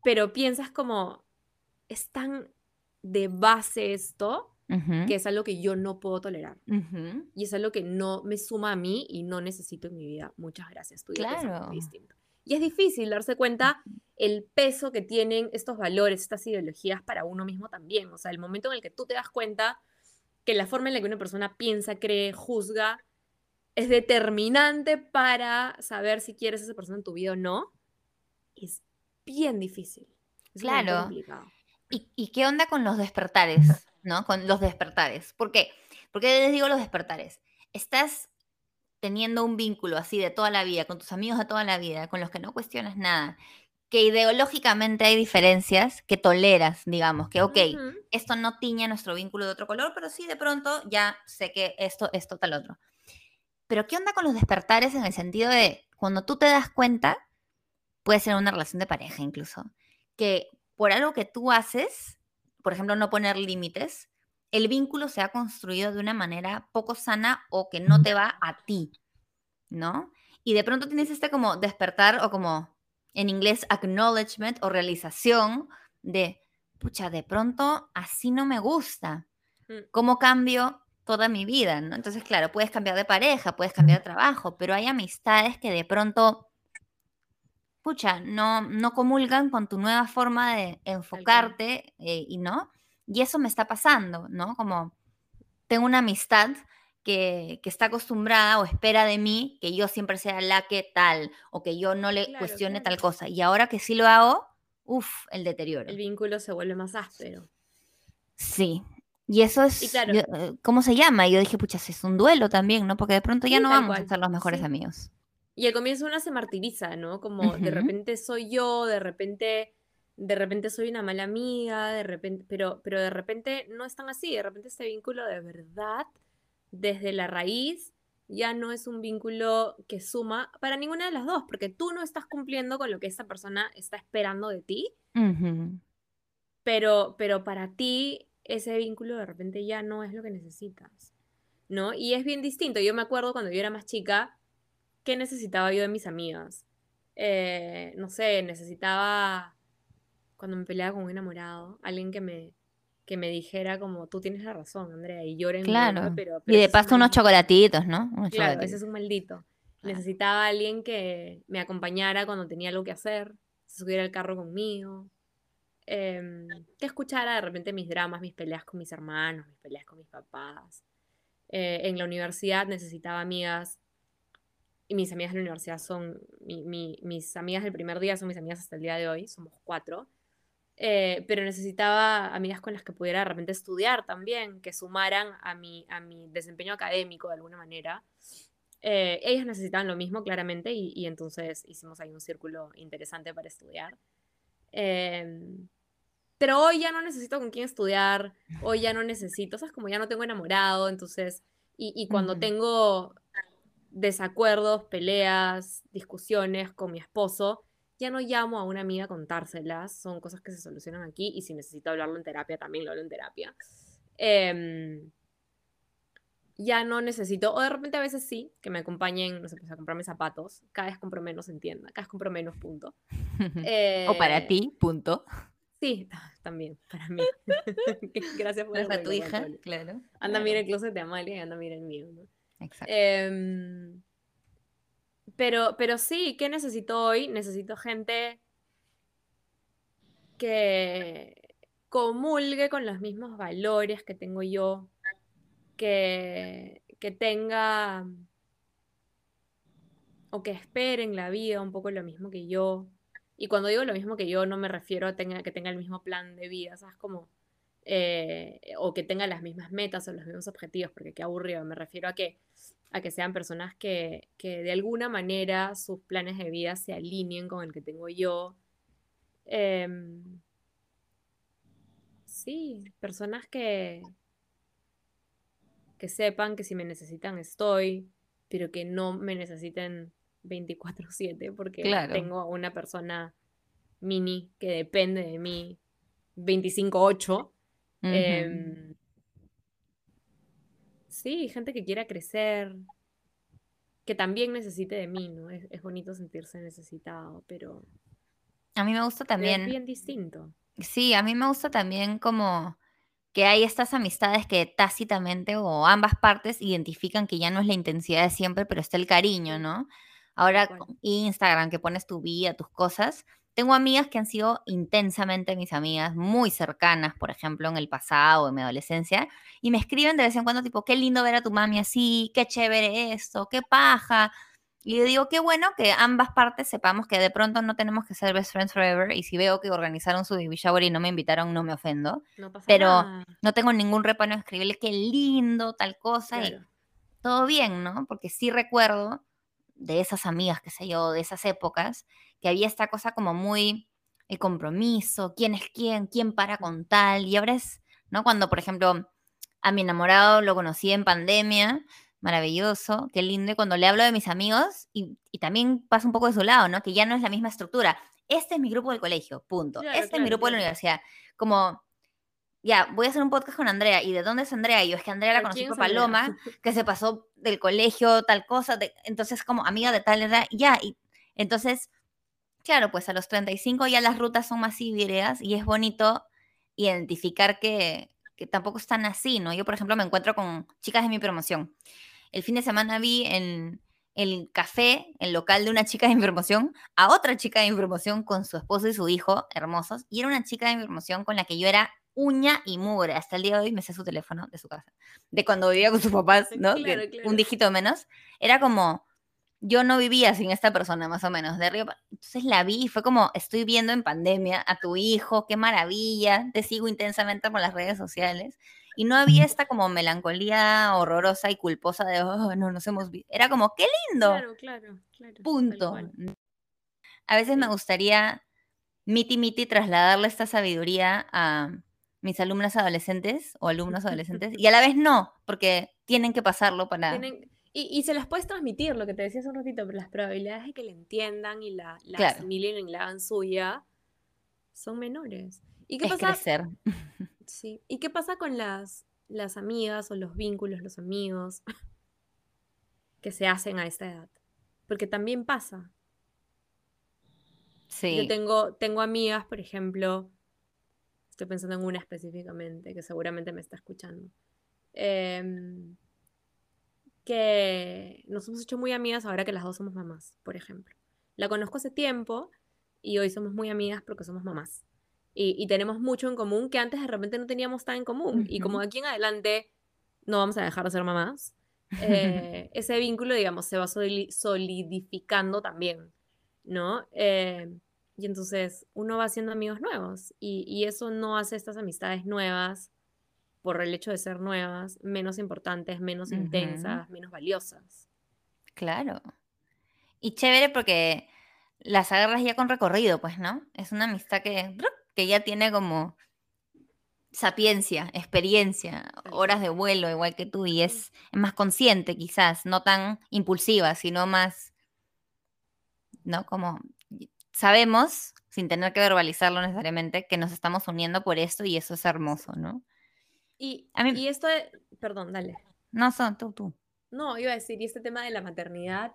Pero piensas como, es tan de base esto que es algo que yo no puedo tolerar. Y es algo que no me suma a mí y no necesito en mi vida. Muchas gracias. Tu claro. distinto. Y es difícil darse cuenta el peso que tienen estos valores, estas ideologías para uno mismo también. O sea, el momento en el que tú te das cuenta que la forma en la que una persona piensa, cree, juzga, es determinante para saber si quieres a esa persona en tu vida o no, es bien difícil. claro. ¿Y, ¿Y, qué onda con los despertares? ¿No? Con los despertares. ¿Por qué? Porque les digo los despertares. Estás teniendo un vínculo así de toda la vida, con tus amigos de toda la vida, con los que no cuestionas nada, que ideológicamente hay diferencias que toleras, digamos, que, ok, esto no tiña nuestro vínculo de otro color, pero sí de pronto ya sé que esto, esto, tal otro. Pero ¿qué onda con los despertares en el sentido de cuando tú te das cuenta, puede ser una relación de pareja incluso, que por algo que tú haces, por ejemplo, no poner límites, el vínculo se ha construido de una manera poco sana o que no te va a ti, ¿no? Y de pronto tienes este como despertar o como en inglés acknowledgement o realización de, pucha, de pronto así no me gusta. Mm. ¿Cómo cambio toda mi vida? ¿no? Entonces, claro, puedes cambiar de pareja, puedes cambiar de trabajo, pero hay amistades que de pronto, pucha, no, no comulgan con tu nueva forma de enfocarte eh, y no. Y eso me está pasando, ¿no? Como tengo una amistad que, está acostumbrada o espera de mí que yo siempre sea la que tal o que yo no le cuestione tal cosa. Y ahora que sí lo hago, uff, el deterioro. El vínculo se vuelve más áspero. Sí. Y eso es, eh, ¿cómo se llama? Y yo dije, pucha, es un duelo también, ¿no? Porque de pronto ya no vamos a ser los mejores amigos. Y al comienzo uno se martiriza, ¿no? Como de repente soy yo, de repente de repente soy una mala amiga, de repente, pero, pero de repente no es tan así, de repente este vínculo de verdad, desde la raíz, ya no es un vínculo que suma para ninguna de las dos, porque tú no estás cumpliendo con lo que esa persona está esperando de ti, pero, pero para ti ese vínculo de repente ya no es lo que necesitas, ¿no? Y es bien distinto. Yo me acuerdo cuando yo era más chica, ¿qué necesitaba yo de mis amigas? Eh, no sé, necesitaba cuando me peleaba con un enamorado, alguien que me, que me dijera como, tú tienes la razón, Andrea, y lloren. Claro, pero, y de paso unos chocolatitos, ¿no? claro, ese es un maldito. Necesitaba alguien que me acompañara cuando tenía algo que hacer, se subiera al carro conmigo, em, que escuchara de repente mis dramas, mis peleas con mis hermanos, mis peleas con mis papás. Eh, en la universidad necesitaba amigas, y mis amigas de la universidad son, mis amigas del primer día son mis amigas hasta el día de hoy, somos cuatro. Eh, pero necesitaba amigas con las que pudiera de repente estudiar también, que sumaran a mi, a mi desempeño académico de alguna manera. Eh, ellas necesitaban lo mismo, claramente, y, entonces hicimos ahí un círculo interesante para estudiar. Em, pero hoy ya no necesito con quién estudiar, hoy ya no necesito, sea, como ya no tengo enamorado, entonces, y, y cuando tengo desacuerdos, peleas, discusiones con mi esposo, ya no llamo a una amiga a contárselas, son cosas que se solucionan aquí y si necesito hablarlo en terapia, también lo hablo en terapia. Em, ya no necesito, o de repente a veces sí, que me acompañen, no sé, pues a comprarme zapatos, cada vez compro menos en tienda, cada vez compro menos, punto. O para Eh, ti, punto. sí, también, para mí. Gracias por para tu hija, claro. Anda, claro. mira el closet de Amalia y anda, mira el mío, ¿no? Exacto. Em, pero, pero sí, ¿qué necesito hoy? Necesito gente que comulgue con los mismos valores que tengo yo, que, que tenga o que espere en la vida un poco lo mismo que yo. Y cuando digo lo mismo que yo, no me refiero a tenga, que tenga el mismo plan de vida, ¿sabes? Como, eh, o que tenga las mismas metas o los mismos objetivos, porque qué aburrido. Me refiero a que, a que sean personas que, que de alguna manera sus planes de vida se alineen con el que tengo yo. Em, sí, personas que, que sepan que si me necesitan estoy, pero que no me necesiten 24/7 porque Claro. tengo a una persona mini que depende de mí 25/8. Ujú. Em, sí, gente que quiera crecer, que también necesite de mí, ¿no? Es, es bonito sentirse necesitado, pero, A mí me gusta pero es también, bien distinto. sí, a mí me gusta también como que hay estas amistades que tácitamente o ambas partes identifican que ya no es la intensidad de siempre, pero está el cariño, ¿no? Ahora Instagram, que pones tu vida, tus cosas. Tengo amigas que han sido intensamente mis amigas, muy cercanas, por ejemplo, en el pasado, en mi adolescencia, y me escriben de vez en cuando, tipo, qué lindo ver a tu mami así, qué chévere esto, qué paja. Y yo digo, qué bueno que ambas partes sepamos que de pronto no tenemos que ser best friends forever, y si veo que organizaron su baby shower y no me invitaron, no me ofendo, No pasa pero nada. no tengo ningún reparo en escribirle qué lindo, tal cosa, y todo bien, ¿no? Porque sí recuerdo de esas amigas, qué sé yo, de esas épocas, que había esta cosa como muy el compromiso, quién es quién, quién para con tal, y ahora es, ¿no? Cuando, por ejemplo, a mi enamorado lo conocí en pandemia, maravilloso, qué lindo, y cuando le hablo de mis amigos, y, y también pasa un poco de su lado, ¿no? Que ya no es la misma estructura. Este es mi grupo del colegio, punto. Claro, este es mi claro, grupo de la claro. universidad. Como, ya, voy a hacer un podcast con Andrea. ¿Y de dónde es Andrea? Y yo, es que Andrea la ¿A conocí por es Andrea? Paloma, que se pasó del colegio, tal cosa, de- entonces como amiga de tal edad, ya, y entonces, claro, pues a los 35 ya las rutas son más híbridas y es bonito identificar que, que tampoco están así, ¿no? Yo, por ejemplo, me encuentro con chicas de mi promoción. El fin de semana vi en el café, el local de una chica de mi promoción, a otra chica de mi promoción con su esposo y su hijo, hermosos, y era una chica de mi promoción con la que yo era uña y mugre. Hasta el día de hoy me sé su teléfono de su casa. De cuando vivía con sus papás, ¿no? Claro, claro. Un dígito menos. Era como, yo no vivía sin esta persona, más o menos, de pa- Entonces la vi y fue como, estoy viendo en pandemia a tu hijo, qué maravilla, te sigo intensamente por las redes sociales. Y no había esta como melancolía horrorosa y culposa de, oh, no nos hemos visto. Era como, qué lindo, Claro, claro, claro. punto. cual. A veces me gustaría, miti miti, trasladarle esta sabiduría a mis alumnas adolescentes o alumnos adolescentes, y a la vez no, porque tienen que pasarlo para... Tienen- y, y se las puedes transmitir, lo que te decía hace un ratito, pero las probabilidades de que la entiendan y la, la Claro. asimilen y la hagan suya son menores. ¿Y qué Es pasa? crecer. Sí. ¿Y qué pasa con las, las amigas o los vínculos, los amigos que se hacen a esta edad? Porque también pasa. Yo Sí. tengo, tengo amigas, por ejemplo, estoy pensando en una específicamente que seguramente me está escuchando, em, que nos hemos hecho muy amigas ahora que las dos somos mamás, por ejemplo. La conozco hace tiempo y hoy somos muy amigas porque somos mamás. Y, y tenemos mucho en común que antes de repente no teníamos tan en común. Y como de aquí en adelante no vamos a dejar de ser mamás, eh, ese vínculo, digamos, se va soli- solidificando también, ¿no? Eh, y entonces uno va haciendo amigos nuevos y, y eso no hace estas amistades nuevas, por el hecho de ser nuevas, menos importantes, menos intensas, menos valiosas. Claro. Y chévere porque las agarras ya con recorrido, pues, ¿no? Es una amistad que, que ya tiene como sapiencia, experiencia, horas de vuelo igual que tú y es, más consciente quizás, no tan impulsiva, sino más, ¿no? Como sabemos, sin tener que verbalizarlo necesariamente, que nos estamos uniendo por esto y eso es hermoso, ¿no? Y, a mí, y esto, perdón, dale. No, son tú, tú. No, iba a decir, y este tema de la maternidad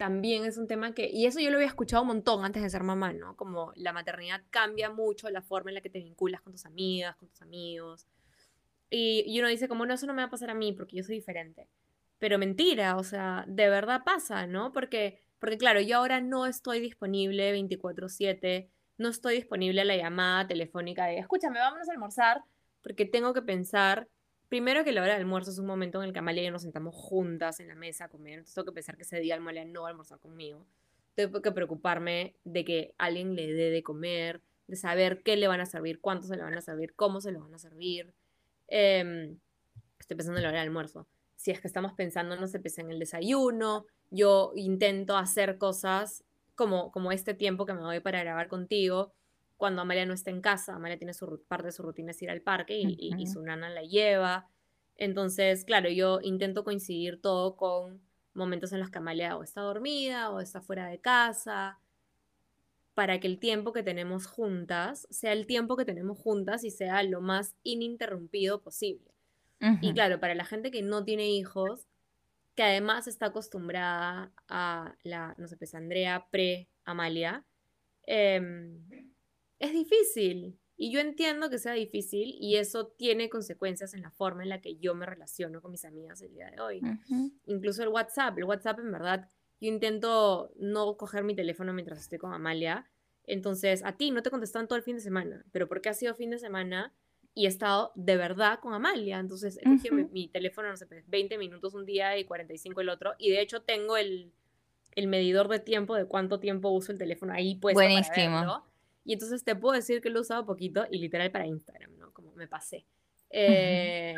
también es un tema que, y eso yo lo había escuchado un montón antes de ser mamá, ¿no? Como la maternidad cambia mucho la forma en la que te vinculas con tus amigas, con tus amigos. Y, uno dice, como no, eso no me va a pasar a mí porque yo soy diferente. Pero mentira, o sea, de verdad pasa, ¿no? Porque, porque claro, yo ahora no estoy disponible 24/7, no estoy disponible a la llamada telefónica de, escúchame, vámonos a almorzar, porque tengo que pensar primero que la hora del almuerzo es un momento en el que Amalia y yo nos sentamos juntas en la mesa a comer, entonces tengo que pensar que ese día Amalia no va a almorzar conmigo. Tengo que preocuparme de que alguien le dé de comer, de saber qué le van a servir, cuánto se le van a servir, cómo se lo van a servir. Em, estoy pensando en la hora del almuerzo. Si es que estamos pensando, no se pese en el desayuno, yo intento hacer cosas como, como este tiempo que me doy para grabar contigo, cuando Amalia no está en casa. Amalia tiene su parte de su rutina es ir al parque y, su nana la lleva. Entonces, claro, yo intento coincidir todo con momentos en los que Amalia o está dormida o está fuera de casa, para que el tiempo que tenemos juntas sea el tiempo que tenemos juntas y sea lo más ininterrumpido posible. Y claro, para la gente que no tiene hijos, que además está acostumbrada a la, no sé, pues Andrea pre-Amalia, eh, es difícil. Y yo entiendo que sea difícil y eso tiene consecuencias en la forma en la que yo me relaciono con mis amigas el día de hoy. Incluso el WhatsApp. El WhatsApp, en verdad, yo intento no coger mi teléfono mientras estoy con Amalia. Entonces, a ti no te contestan todo el fin de semana, pero porque ha sido fin de semana y he estado de verdad con Amalia. Entonces, he mi, teléfono, no sé, 20 pues, minutos un día y 45 el otro. Y de hecho, tengo el, el medidor de tiempo de cuánto tiempo uso el teléfono ahí puesto Buenísimo. Y entonces te puedo decir que lo he usado poquito y literal para Instagram, ¿no? Como me pasé. Eh,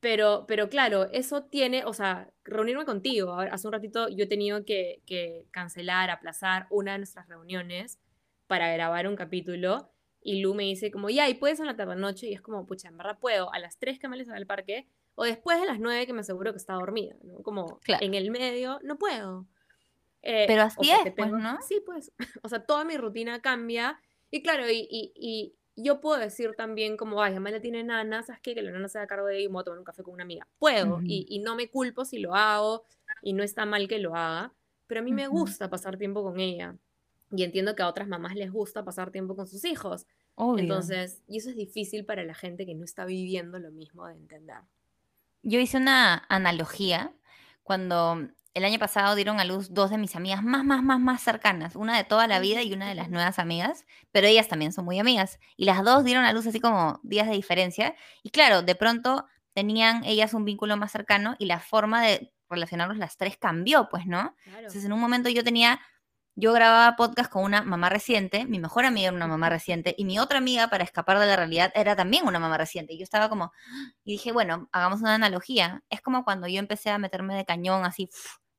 pero, pero claro, eso tiene, o sea, reunirme contigo. Hace un ratito yo he tenido que, que cancelar, aplazar una de nuestras reuniones para grabar un capítulo. Y Lu me dice como, ya, y puedes a la tarde noche. Y es como, pucha, en verdad puedo a las 3 que me les al parque o después de las 9 que me aseguro que está dormida, ¿no? Como en el medio, no puedo. Eh, Pero así es, pues, ¿no? Sí, pues. O sea, toda mi rutina cambia. Y claro, y, y, yo puedo decir también como, ay, Amalia tiene nana, ¿sabes qué? Que la nana se da cargo de ella y voy a tomar un café con una amiga. Puedo, y, y, no me culpo si lo hago, y no está mal que lo haga, pero a mí me gusta pasar tiempo con ella. Y entiendo que a otras mamás les gusta pasar tiempo con sus hijos. Entonces, y eso es difícil para la gente que no está viviendo lo mismo de entender. Yo hice una analogía cuando el año pasado dieron a luz dos de mis amigas más, más, más, más cercanas, una de toda la vida y una de las nuevas amigas, pero ellas también son muy amigas. Y las dos dieron a luz así como días de diferencia. Y claro, de pronto tenían ellas un vínculo más cercano y la forma de relacionarnos las tres cambió, pues, ¿no? Entonces, en un momento yo tenía, yo grababa podcast con una mamá reciente, mi mejor amiga era una mamá reciente, y mi otra amiga, para escapar de la realidad, era también una mamá reciente. Y yo estaba como, y dije, bueno, hagamos una analogía. Es como cuando yo empecé a meterme de cañón así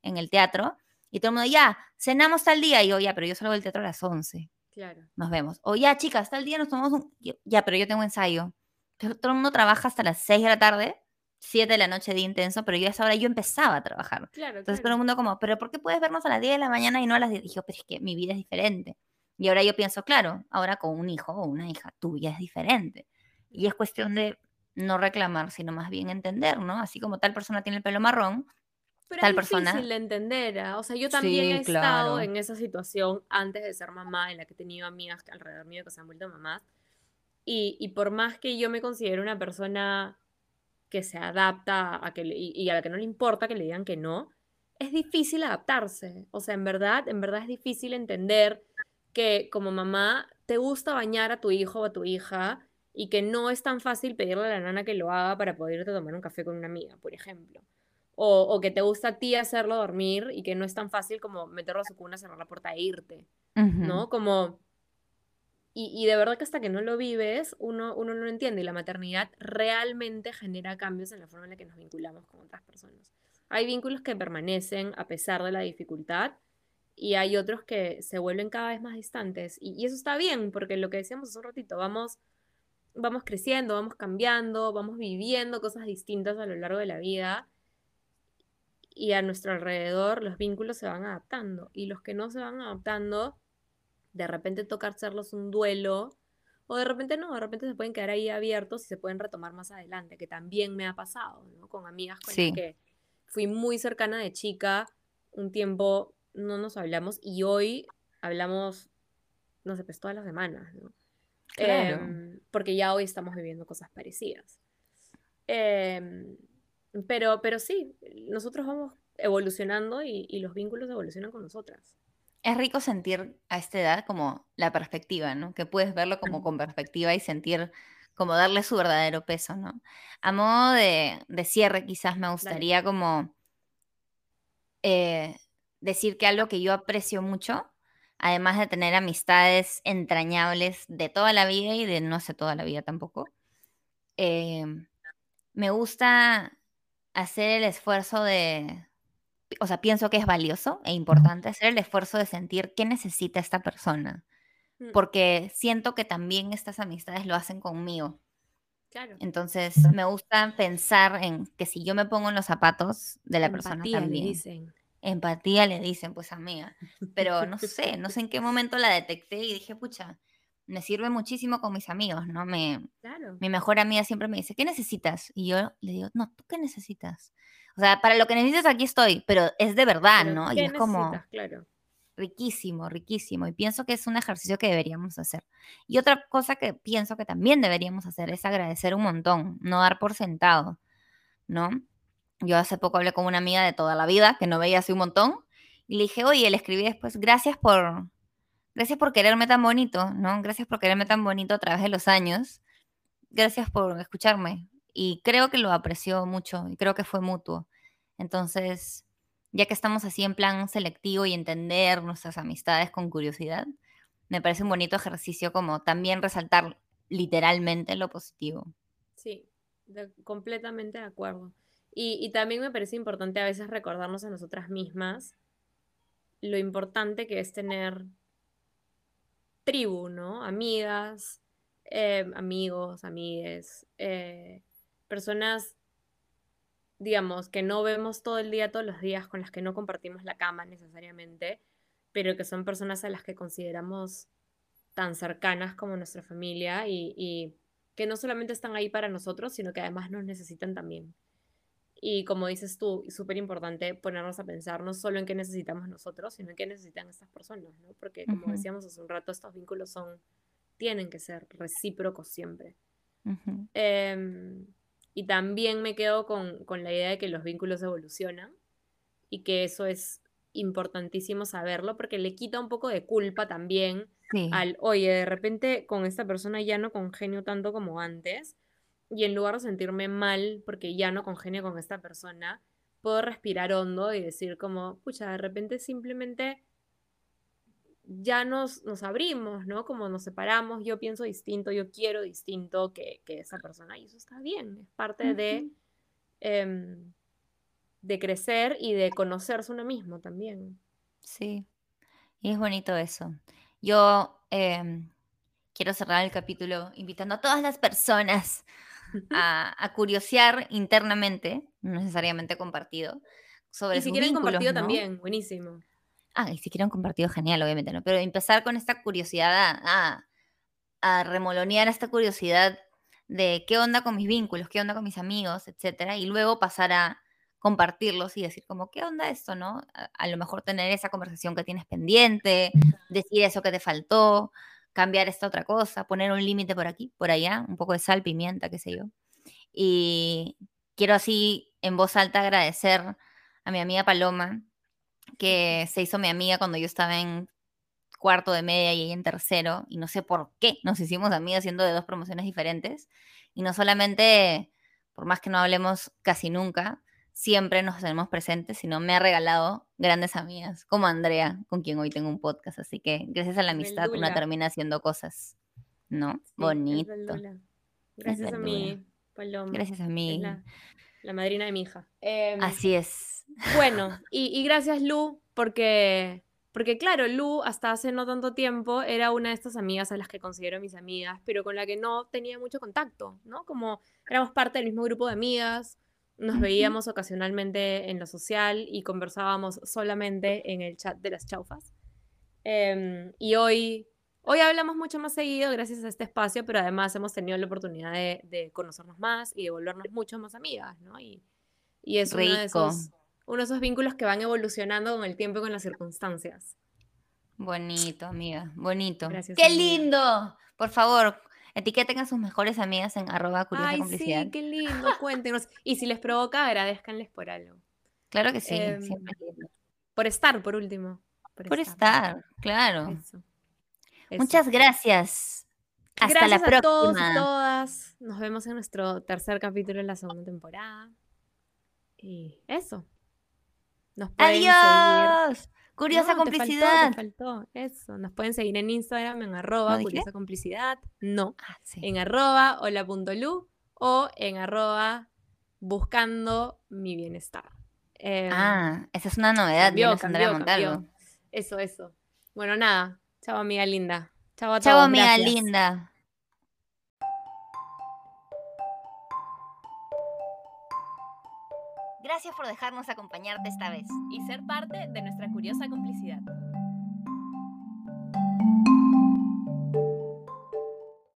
en el teatro y todo el mundo, ya, cenamos tal día. Y yo, ya, pero yo salgo del teatro a las 11. Claro. Nos vemos. O ya, chicas, tal día nos tomamos un... ya, pero yo tengo ensayo. Todo el mundo trabaja hasta las 6 de la tarde, 7 de la noche, día intenso, pero yo a esa hora yo empezaba a trabajar. Claro, Entonces todo el mundo como, pero ¿por qué puedes vernos a las 10 de la mañana y no a las 10? Y yo, pero es que mi vida es diferente. Y ahora yo pienso, claro, ahora con un hijo o una hija, tu vida es diferente. Y es cuestión de no reclamar, sino más bien entender, ¿no? Así como tal persona tiene el pelo marrón, pero es difícil de entender, ¿ah? o sea, yo también he estado en esa situación antes de ser mamá, en la que he tenido amigas alrededor mío que se han vuelto mamás, y, y por más que yo me considero una persona que se adapta a que y, a la que no le importa que le digan que no, es difícil adaptarse, o sea, en verdad, en verdad es difícil entender que como mamá te gusta bañar a tu hijo o a tu hija y que no es tan fácil pedirle a la nana que lo haga para poder irte a tomar un café con una amiga, por ejemplo. O, que te gusta a ti hacerlo dormir y que no es tan fácil como meterlo a su cuna, cerrar la puerta e irte, ¿no? Como... Y, de verdad que hasta que no lo vives, uno, uno no lo entiende y la maternidad realmente genera cambios en la forma en la que nos vinculamos con otras personas. Hay vínculos que permanecen a pesar de la dificultad y hay otros que se vuelven cada vez más distantes. Y, eso está bien, porque lo que decíamos hace un ratito, vamos, vamos creciendo, vamos cambiando, vamos viviendo cosas distintas a lo largo de la vida. Y a nuestro alrededor los vínculos se van adaptando. Y los que no se van adaptando, de repente toca hacerlos un duelo. O de repente no, de repente se pueden quedar ahí abiertos y se pueden retomar más adelante, que también me ha pasado, ¿no? Con amigas con las que fui muy cercana de chica, un tiempo no nos hablamos y hoy hablamos, no sé, pues todas las semanas, ¿no? Em, porque ya hoy estamos viviendo cosas parecidas. Em, pero, pero sí, nosotros vamos evolucionando y, los vínculos evolucionan con nosotras. Es rico sentir a esta edad como la perspectiva, ¿no? Que puedes verlo como con perspectiva y sentir como darle su verdadero peso, ¿no? A modo de, cierre, quizás me gustaría como eh, decir que algo que yo aprecio mucho, además de tener amistades entrañables de toda la vida y de no sé toda la vida tampoco, eh, me gusta hacer el esfuerzo de, o sea, pienso que es valioso e importante hacer el esfuerzo de sentir qué necesita esta persona, mm. porque siento que también estas amistades lo hacen conmigo. Claro. Entonces, me gusta pensar en que si yo me pongo en los zapatos de la persona también empatía le dicen, pues amiga. Pero no sé, no sé en qué momento la detecté y dije, pucha, me sirve muchísimo con mis amigos, ¿no? Me, Mi mejor amiga siempre me dice, ¿qué necesitas? Y yo le digo, no, ¿tú qué necesitas? O sea, para lo que necesitas aquí estoy, pero es de verdad, ¿no? Y es como claro. riquísimo, riquísimo. Y pienso que es un ejercicio que deberíamos hacer. Y otra cosa que pienso que también deberíamos hacer es agradecer un montón, no dar por sentado, ¿no? Yo hace poco hablé con una amiga de toda la vida que no veía hace un montón y le dije, oye, le escribí después, gracias por, gracias por quererme tan bonito, ¿no? Gracias por quererme tan bonito a través de los años. Gracias por escucharme. Y creo que lo apreció mucho y creo que fue mutuo. Entonces, ya que estamos así en plan selectivo y entender nuestras amistades con curiosidad, me parece un bonito ejercicio como también resaltar literalmente lo positivo. Sí, completamente de acuerdo. Y, también me parece importante a veces recordarnos a nosotras mismas lo importante que es tener tribu, ¿no? Amigas, eh, amigos, amigues, eh, personas, digamos, que no vemos todo el día, todos los días, con las que no compartimos la cama necesariamente, pero que son personas a las que consideramos tan cercanas como nuestra familia y, y que no solamente están ahí para nosotros, sino que además nos necesitan también. Y como dices tú, súper importante ponernos a pensar no solo en qué necesitamos nosotros, sino en qué necesitan estas personas, ¿no? Porque como decíamos hace un rato, estos vínculos son, tienen que ser recíprocos siempre. Em, y también me quedo con, con, la idea de que los vínculos evolucionan y que eso es importantísimo saberlo porque le quita un poco de culpa también al, oye, de repente con esta persona ya no congenio tanto como antes y en lugar de sentirme mal porque ya no congenio con esta persona, puedo respirar hondo y decir como, pucha, de repente simplemente ya nos, nos abrimos, ¿no? Como nos separamos, yo pienso distinto, yo quiero distinto que, esa persona y eso está bien, es parte de, em, de crecer y de conocerse uno mismo también. Sí, y es bonito eso. Yo em, quiero cerrar el capítulo invitando a todas las personas a, curiosear internamente, no necesariamente compartido, sobre y si quieren compartido también, buenísimo. Ah, y si quieren compartido, genial, obviamente, ¿no? Pero empezar con esta curiosidad a, a, remolonear esta curiosidad de qué onda con mis vínculos, qué onda con mis amigos, etcétera, y luego pasar a compartirlos y decir como, ¿qué onda esto, no? a, lo mejor tener esa conversación que tienes pendiente, decir eso que te faltó, cambiar esta otra cosa, poner un límite por aquí, por allá, un poco de sal, pimienta, qué sé yo. Y quiero así en voz alta agradecer a mi amiga Paloma, que se hizo mi amiga cuando yo estaba en cuarto de media y ella en tercero, y no sé por qué nos hicimos amigas siendo de dos promociones diferentes. Y no solamente, por más que no hablemos casi nunca, siempre nos tenemos presentes, sino me ha regalado grandes amigas, como Andrea, con quien hoy tengo un podcast. Así que gracias a la amistad una termina haciendo cosas, ¿no? Bonito. Gracias a mí, Paloma. Gracias a mí. La, madrina de mi hija. Em, Así es. Bueno, y, gracias Lu, porque Porque claro, Lu hasta hace no tanto tiempo era una de estas amigas a las que considero mis amigas, pero con la que no tenía mucho contacto, ¿no? Como éramos parte del mismo grupo de amigas, nos veíamos ocasionalmente en lo social y conversábamos solamente en el chat de las chaufas. Em, y hoy, hoy hablamos mucho más seguido gracias a este espacio, pero además hemos tenido la oportunidad de, conocernos más y de volvernos mucho más amigas, ¿no? Y, y es uno de esos uno de esos vínculos que van evolucionando con el tiempo y con las circunstancias. Bonito, amiga, bonito. Gracias. ¡Qué lindo! Por favor, etiqueten a sus mejores amigas en arroba curiosa Ay, sí, qué lindo, cuéntenos. y si les provoca, agradezcanles por algo. Claro que sí, em, siempre Por estar, por último. Por, estar. claro. Muchas gracias. Hasta la próxima. A todos y todas. Nos vemos en nuestro tercer capítulo de la segunda temporada. Y eso. ¡Adiós! Curiosa complicidad. faltó, Eso. Nos pueden seguir en Instagram en arroba curiosa complicidad. No. Ah, en arroba hola.lu o en arroba buscando mi bienestar. Em, ah, esa es una novedad. Cambió, Eso, eso. Bueno, nada. Chao, amiga linda. Chao a todos. Chao, amiga linda. Gracias por dejarnos acompañarte esta vez y ser parte de nuestra curiosa complicidad.